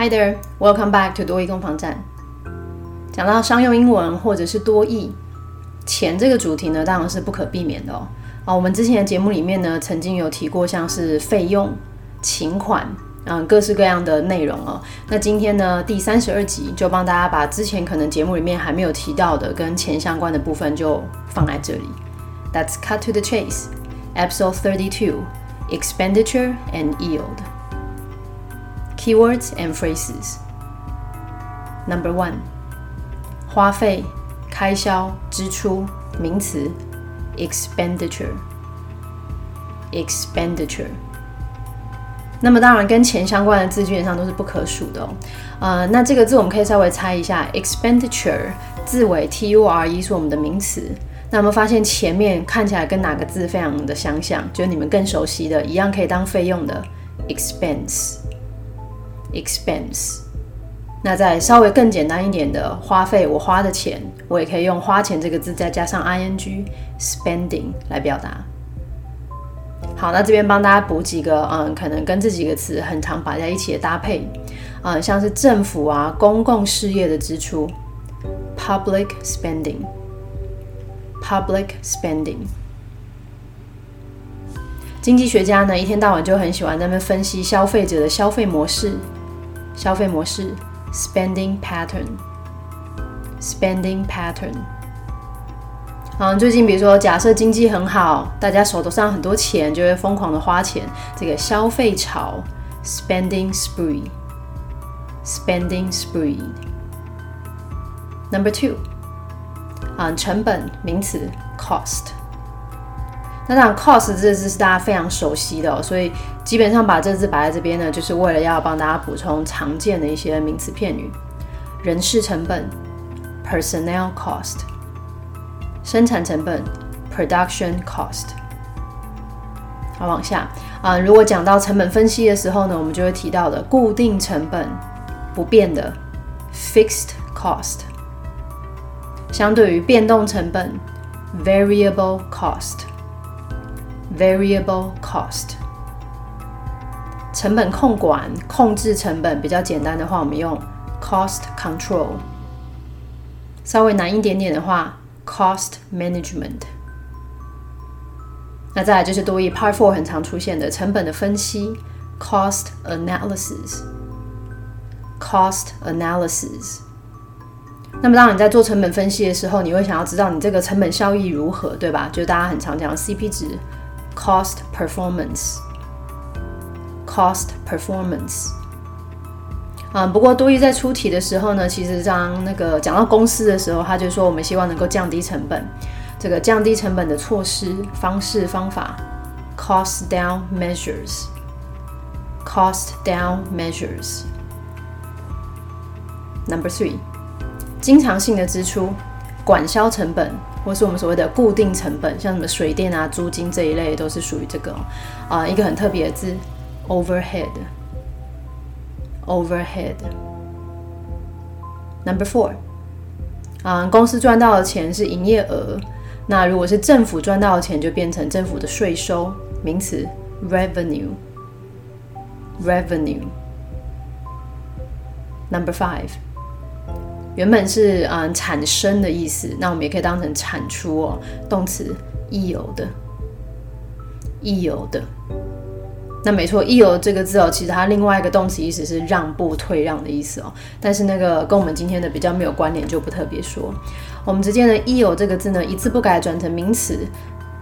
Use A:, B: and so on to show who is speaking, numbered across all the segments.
A: Hi there, welcome back to 多益攻防战。讲到商用英文或者是多益钱这个主题呢，当然是不可避免的哦。啊，我们之前的节目里面呢，曾经有提过像是费用、请款，嗯，各式各样的内容哦。那今天呢，第三十二集就帮大家把之前可能节目里面还没有提到的跟钱相关的部分就放在这里。That's cut to the chase. Episode thirty-two: Expenditure and yield. Keywords and phrases. Number one. 花费、开销、支出，名词，expenditure，expenditure。那么当然跟钱相关的字基本上都是不可数的哦。呃，那这个字我们可以稍微猜一下，expenditure 字尾 t u r e 是我们的名词。那我们发现前面看起来跟哪个字非常的相像，就是你们更熟悉的，一样可以当费用的 expense expense，。那再稍微更简单一点的花费，我花的钱，我也可以用“花钱”这个字再加上 ing spending 来表达。好，那这边帮大家补几个，嗯，可能跟这几个词很常摆在一起的搭配，嗯，像是政府啊、公共事业的支出，public spending，public spending。经济学家呢，一天到晚就很喜欢在那边分析消费者的消费模式，消费模式。Spending pattern, spending pattern。嗯，最近比如说，假设经济很好，大家手头上很多钱，就会疯狂的花钱，这个消费潮，spending spree, spending spree。Number two，啊，成本名词，cost。那当然，cost 这支是大家非常熟悉的，所以基本上把这字摆在这边呢，就是为了要帮大家补充常见的一些名词片语。人事成本 （personnel cost）、生产成本 （production cost）。好，往下啊，如果讲到成本分析的时候呢，我们就会提到的固定成本不变的 （fixed cost），相对于变动成本 （variable cost）。Variable cost，成本控管、控制成本比较简单的话，我们用 cost control。稍微难一点点的话，cost management。那再来就是多义 Part Four 很常出现的成本的分析，cost analysis。cost analysis。那么当你在做成本分析的时候，你会想要知道你这个成本效益如何，对吧？就是大家很常讲 CP 值。Cost performance, cost performance。啊，不过多益在出题的时候呢，其实当那个讲到公司的时候，他就说我们希望能够降低成本，这个降低成本的措施、方式、方法，cost down measures, cost down measures。Number three，经常性的支出，管销成本。 或是我们所谓的固定成本，像什么水电啊、租金这一类，都是属于这个啊一个很特别的字，overhead，overhead。Number four，啊，公司赚到的钱是营业额，那如果是政府赚到的钱，就变成政府的税收，名词，revenue，revenue。Number five。原本是嗯产生的意思，那我们也可以当成产出哦，动词亦有的，亦有的。那没错，亦有这个字哦，其实它另外一个动词意思是让步、退让的意思哦。但是那个跟我们今天的比较没有关联，就不特别说。我们直接呢，亦有这个字呢，一字不改转成名词，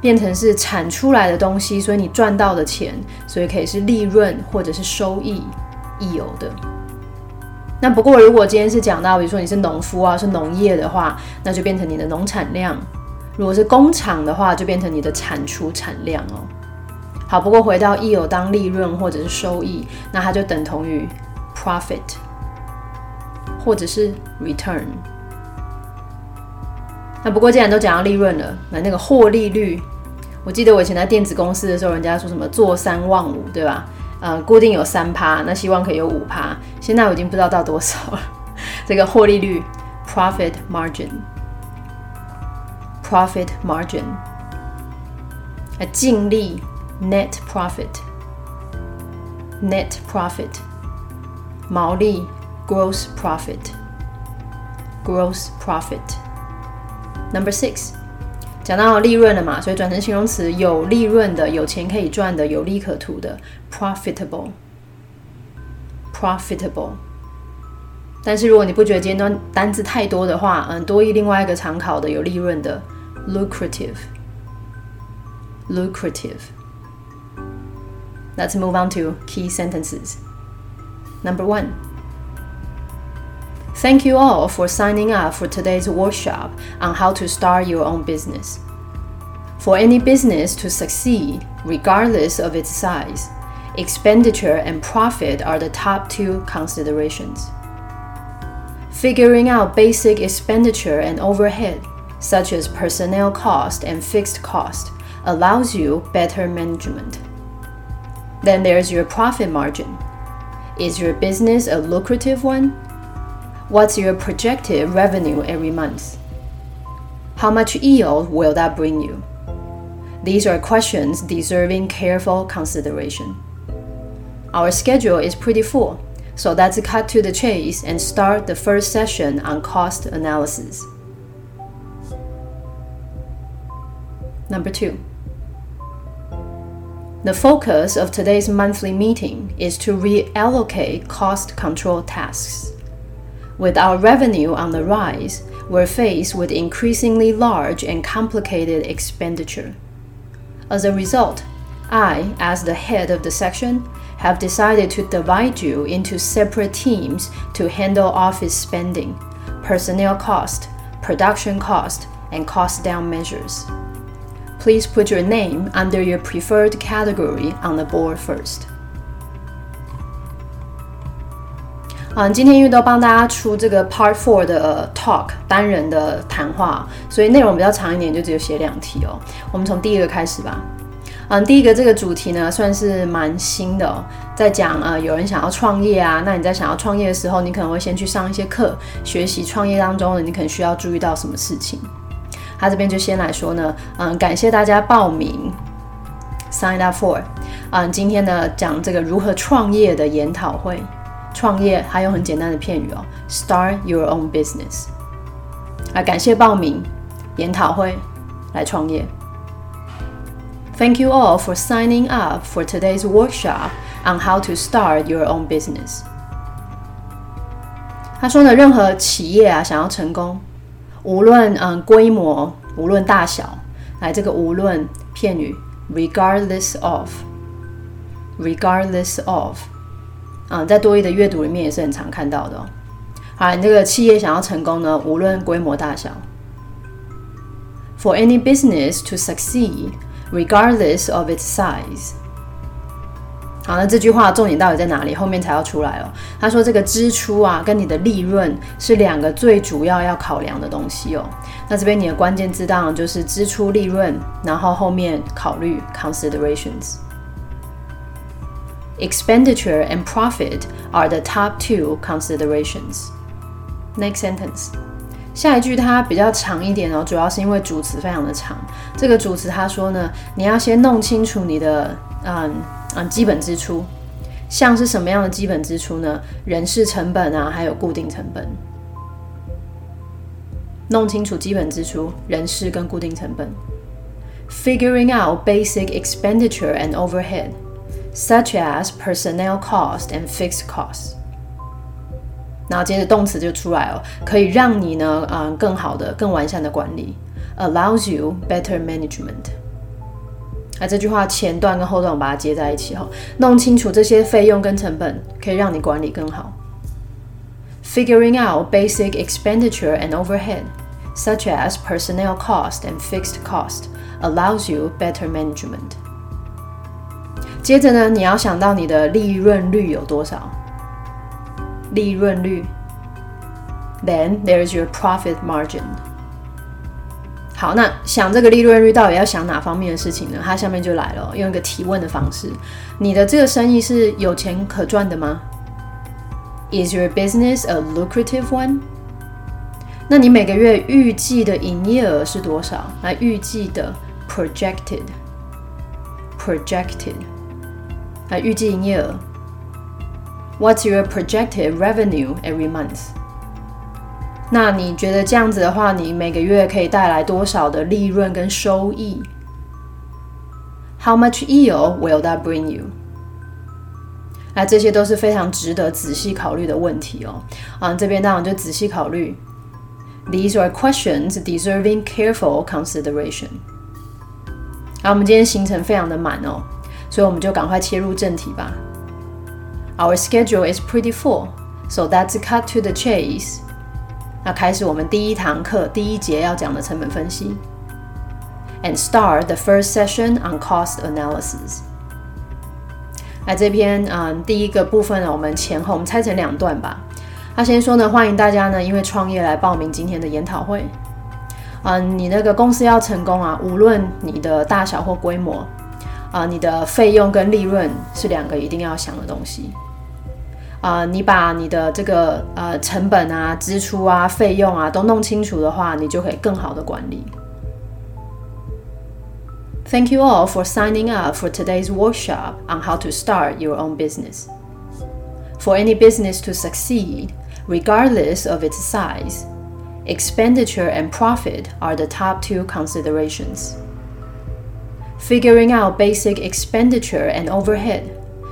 A: 变成是产出来的东西，所以你赚到的钱，所以可以是利润或者是收益，亦有的。那不过，如果今天是讲到，比如说你是农夫啊，是农业的话，那就变成你的农产量；如果是工厂的话，就变成你的产出产量哦。好，不过回到一有当利润或者是收益，那它就等同于 profit 或者是 return。那不过既然都讲到利润了，那那个获利率，我记得我以前在电子公司的时候，人家说什么做三望五，对吧？呃，固定有三趴，那希望可以有五趴。现在我已经不知道到多少了。这个获利率，profit margin，profit margin，啊，净利，net profit，net profit。毛利 gross profit gross profit number six 讲到利润了嘛，所以转成形容词，有利润的、有钱可以赚的、有利可图的 ，profitable profitable。但是如果你不觉得今天单单字太多的话，嗯，多一另外一个常考的有利润的，lucrative lucrative。Let's move on to key sentences. Number one. Thank you all for signing up for today's workshop on how to start your own business. For any business to succeed, regardless of its size, expenditure and profit are the top two considerations. Figuring out basic expenditure and overhead, such as personnel cost and fixed cost, allows you better management. Then there's your profit margin. Is your business a lucrative one? What's your projected revenue every month? How much yield will that bring you? These are questions deserving careful consideration. Our schedule is pretty full, so let's cut to the chase and start the first session on cost analysis. Number two. The focus of today's monthly meeting is to reallocate cost control tasks. With our revenue on the rise, we're faced with increasingly large and complicated expenditure. As a result, I, as the head of the section, have decided to divide you into separate teams to handle office spending, personnel cost, production cost, and cost down measures. Please put your name under your preferred category on the board first. 嗯，今天因为都帮大家出这个 Part Four 的 Talk 单人的谈话，所以内容比较长一点，就只有写两题哦。我们从第一个开始吧。 嗯，第一个这个主题呢，算是蛮新的哦，在讲呃，有人想要创业啊，那你在想要创业的时候，你可能会先去上一些课，学习创业当中呢，你可能需要注意到什么事情。他这边就先来说呢，嗯，感谢大家报名，sign up for，嗯，今天呢讲这个如何创业的研讨会。创业还有很简单的片语哦，start your own business。啊，感谢报名研讨会来创业。Thank you all for signing up for today's workshop on how to start your own business。他说呢，任何企业啊想要成功，无论嗯规模，无论大小，来这个无论片语，regardless of，regardless of。嗯，在多义的阅读里面也是很常看到的。好，你这个企业想要成功呢，无论规模大小，For any business to succeed, Regardless of its size。好，那这句话重点到底在哪里？后面才要出来哦。他说这个支出啊，跟你的利润是两个最主要要考量的东西哦。那这边你的关键字当然就是支出、利润，然后后面考虑 considerations。Expenditure and profit are the top two considerations. Next sentence. 下一句它比较长一点哦，主要是因为主词非常的长。这个主词他说呢，你要先弄清楚你的嗯嗯基本支出，像是什么样的基本支出呢？人事成本啊，还有固定成本。弄清楚基本支出、人事跟固定成本。Figuring out basic expenditure and overhead. such as personnel cost and fixed costs。然后接着动词就出来了，可以让你呢，嗯，更好的、更完善的管理，allows you better management。那这句话前段跟后段我把它接在一起哈，弄清楚这些费用跟成本，可以让你管理更好。Figuring out basic expenditure and overhead, such as personnel cost and fixed cost, allows you better management. 接着呢，你要想到你的利润率有多少？利润率。Then there's your profit margin。好，那想这个利润率到底要想哪方面的事情呢？它下面就来了，用一个提问的方式：你的这个生意是有钱可赚的吗？Is your business a lucrative one？那你每个月预计的营业额是多少？来，预计的 projected，projected，来，预计营业额 What's your projected revenue every month？那你觉得这样子的话，你每个月可以带来多少的利润跟收益？How much yield will that bring you？那这些都是非常值得仔细考虑的问题哦。啊，这边当然就仔细考虑。These are questions deserving careful consideration。好，我们今天行程非常的满哦，所以我们就赶快切入正题吧。Our schedule is pretty full, so let's cut to the chase。那开始我们第一堂课第一节要讲的成本分析。And start the first session on cost analysis。那这篇嗯第一个部分呢，我们前后我们拆成两段吧。他先说呢，欢迎大家呢，因为创业来报名今天的研讨会。嗯，你那个公司要成功啊，无论你的大小或规模，啊，你的费用跟利润是两个一定要想的东西。啊，你把你的这个呃成本啊、支出啊、费用啊都弄清楚的话，你就可以更好的管理。Thank you all for signing up for today's workshop on how to start your own business. For any business to succeed, regardless of its size, expenditure and profit are the top two considerations. Figuring out basic expenditure and overhead,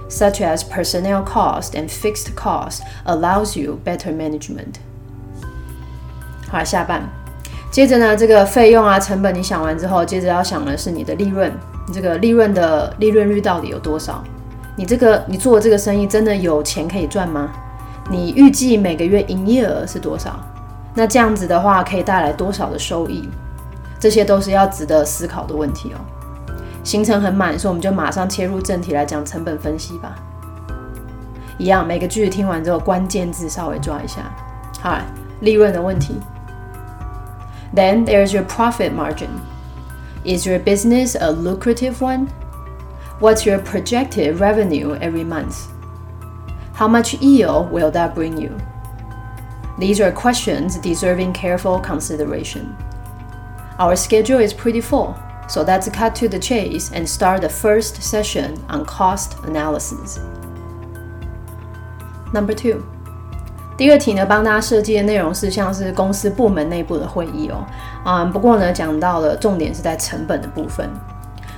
A: such as personnel cost and fixed cost, allows you better management. 好，下半，接着呢，这个费用啊、成本你想完之后，接着要想的是你的利润，你这个利润的利润率到底有多少？你这个你做这个生意真的有钱可以赚吗？你预计每个月营业额是多少？那这样子的话可以带来多少的收益？这些都是要值得思考的问题哦。行程很满，所以我们就马上切入正题来讲成本分析吧。一样，每个句子听完之后，关键字稍微抓一下。好，利润的问题。Then there's your profit margin. Is your business a lucrative one? What's your projected revenue every month? How much yield will that bring you? These are questions deserving careful consideration. Our schedule is pretty full, So let's cut to the chase and start the first session on cost analysis. Number two. 第二题呢，帮大家设计的内容是像是公司部门内部的会议哦，啊，不过呢，讲到了重点是在成本的部分。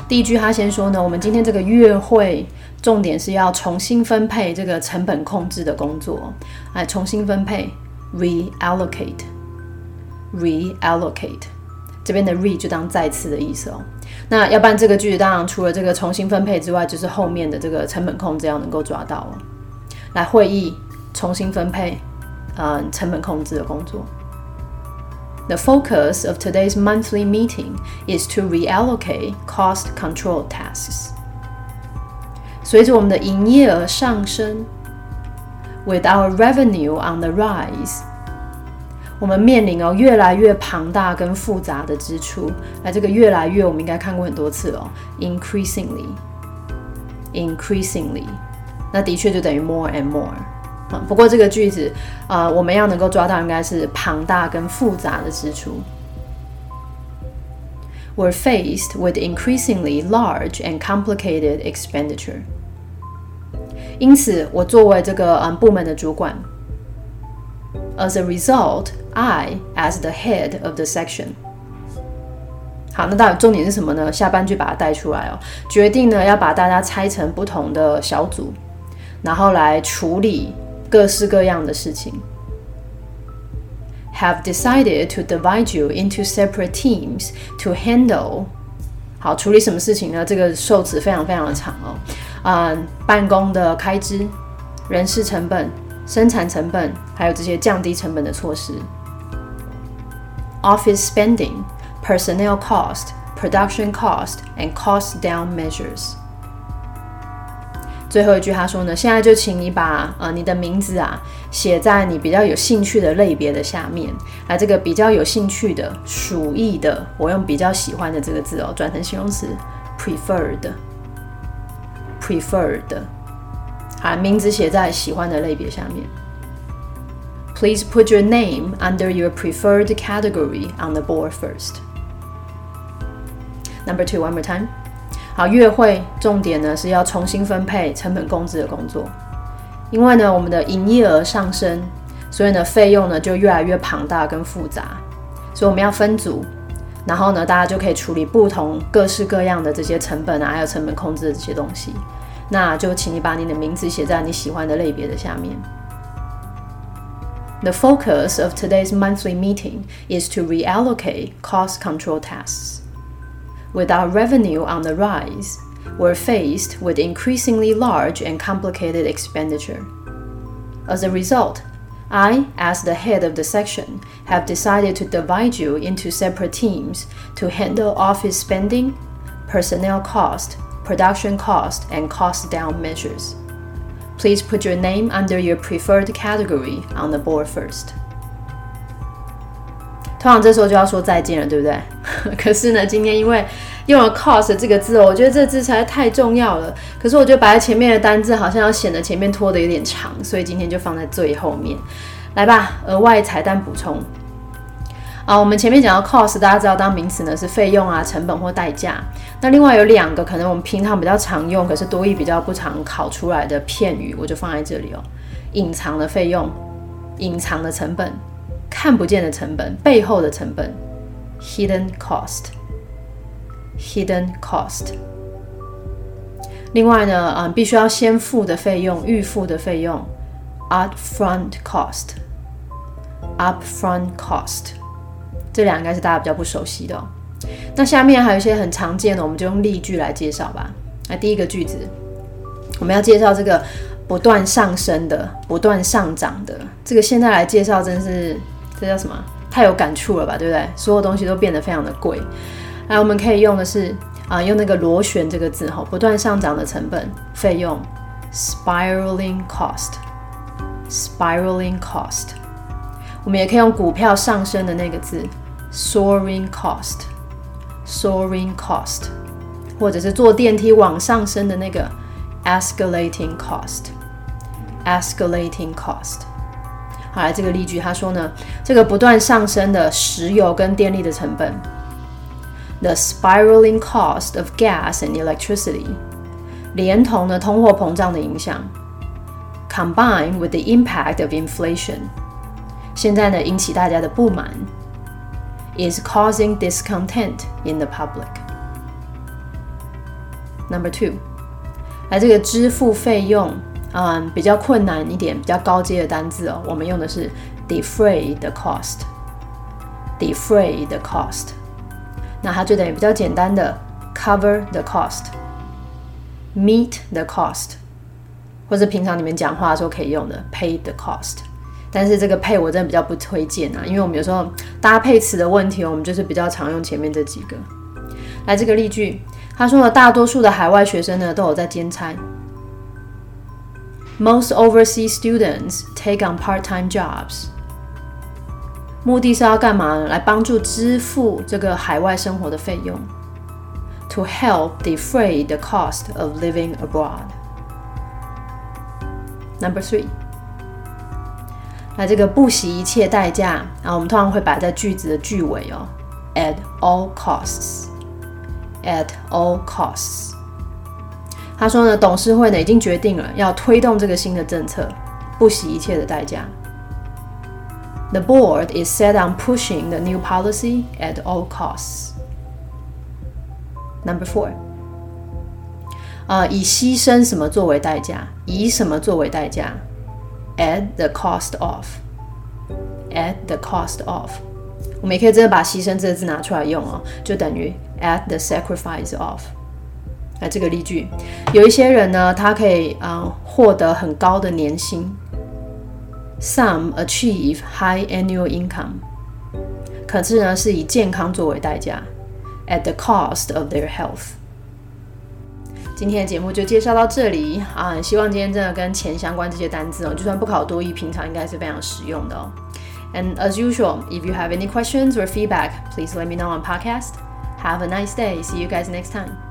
A: 第一句他先说呢，我们今天这个月会重点是要重新分配这个成本控制的工作，哎，重新分配，reallocate，reallocate，这边的 re 就当再次的意思哦。那要不然这个句子当然除了这个重新分配之外，就是后面的这个成本控制要能够抓到了。来，会议重新分配，嗯，成本控制的工作。The focus of today's monthly meeting is to reallocate cost control tasks. 随着我们的营业额上升，with our revenue on the rise，我们面临哦越来越庞大跟复杂的支出。那这个越来越，我们应该看过很多次哦，increasingly，increasingly，那的确就等于 more and more。啊，不过这个句子，啊，我们要能够抓到应该是庞大跟复杂的支出。We're faced with increasingly large and complicated expenditure。因此，我作为这个嗯部门的主管，as a result, I, as the head of the section。好，那到底重点是什么呢？下半句把它带出来哦。决定呢要把大家拆成不同的小组，然后来处理。各式各样的事情。Have decided to divide you into separate teams to handle。好，处理什么事情呢？这个受词非常非常的长哦。嗯，办公的开支、人事成本、生产成本，还有这些降低成本的措施。Office spending, personnel cost, production cost, and cost down measures. 最后一句他说呢，现在就请你把呃你的名字啊写在你比较有兴趣的类别的下面。啊，这个比较有兴趣的、属意的，我用比较喜欢的这个字哦，转成形容词，preferred，preferred。好，名字写在喜欢的类别下面。Please put your name under your preferred category on the board first. Number two, one more time. 好，月会重点呢是要重新分配成本控制的工作。因为呢，我们的营业额上升，所以呢，费用呢就越来越庞大跟复杂，所以我们要分组，然后呢，大家就可以处理不同各式各样的这些成本啊，还有成本控制的这些东西。那就请你把你的名字写在你喜欢的类别的下面。The focus of today's monthly meeting is to reallocate cost control tasks. With our revenue on the rise, we're faced with increasingly large and complicated expenditure. As a result, I, as the head of the section, have decided to divide you into separate teams to handle office spending, personnel cost, production cost, and cost down measures. Please put your name under your preferred category on the board first. 通常这时候就要说再见了，对不对？可是呢，今天因为用了 cost 这个字哦，我觉得这字实在太重要了。可是我觉得摆在前面的单字好像要显得前面拖的有点长，所以今天就放在最后面。来吧，额外彩蛋补充。啊，我们前面讲到 cost，大家知道当名词呢是费用啊、成本或代价。那另外有两个可能我们平常比较常用，可是多义比较不常考出来的片语，我就放在这里哦。隐藏的费用、隐藏的成本、看不见的成本、背后的成本，hidden cost，hidden cost。另外呢，嗯，必须要先付的费用、预付的费用，upfront cost，upfront cost。这两应该是大家比较不熟悉的。那下面还有一些很常见的，我们就用例句来介绍吧。那第一个句子，我们要介绍这个不断上升的、不断上涨的。这个现在来介绍，真是这叫什么？太有感触了吧，对不对？所有东西都变得非常的贵。来，我们可以用的是啊，用那个螺旋这个字哈，不断上涨的成本费用，spiraling cost，spiraling cost。我们也可以用股票上升的那个字。Soaring cost, soaring cost，或者是坐电梯往上升的那个 escalating cost, escalating cost。好，来这个例句，他说呢，这个不断上升的石油跟电力的成本，the spiraling cost of gas and electricity，连同呢通货膨胀的影响，combined with the impact of inflation，现在呢引起大家的不满。 is causing discontent in the public. Number two，来这个支付费用，嗯，比较困难一点，比较高阶的单字哦，我们用的是 defray the cost。defray the cost，那它就等于比较简单的 cover the cost，meet the cost，或者平常你们讲话的时候可以用的 pay the cost。 但是这个配我真的比较不推荐啊，因为我们有时候搭配词的问题，我们就是比较常用前面这几个。来，这个例句，他说了，大多数的海外学生呢都有在兼差。Most overseas students take on part-time jobs。目的是要干嘛呢？来帮助支付这个海外生活的费用，to help defray the cost of living abroad。Number three。那这个不惜一切代价，然后我们通常会摆在句子的句尾哦，at all costs，at all costs。他说呢，董事会呢已经决定了要推动这个新的政策，不惜一切的代价。The board is set on pushing the new policy at all costs. Number four，啊，以牺牲什么作为代价？以什么作为代价？At the cost of, at the cost of，我们也可以真的把牺牲这个字拿出来用哦，就等于 at the sacrifice of。那这个例句，有一些人呢，他可以啊获得很高的年薪，some achieve high annual income，可是呢是以健康作为代价，at the cost of their health。今天的节目就介绍到这里啊！希望今天真的跟钱相关这些单词哦，就算不考多一，平常应该是非常实用的哦。And as usual, if you have any questions or feedback, please let me know on podcast. Have a nice day. See you guys next time.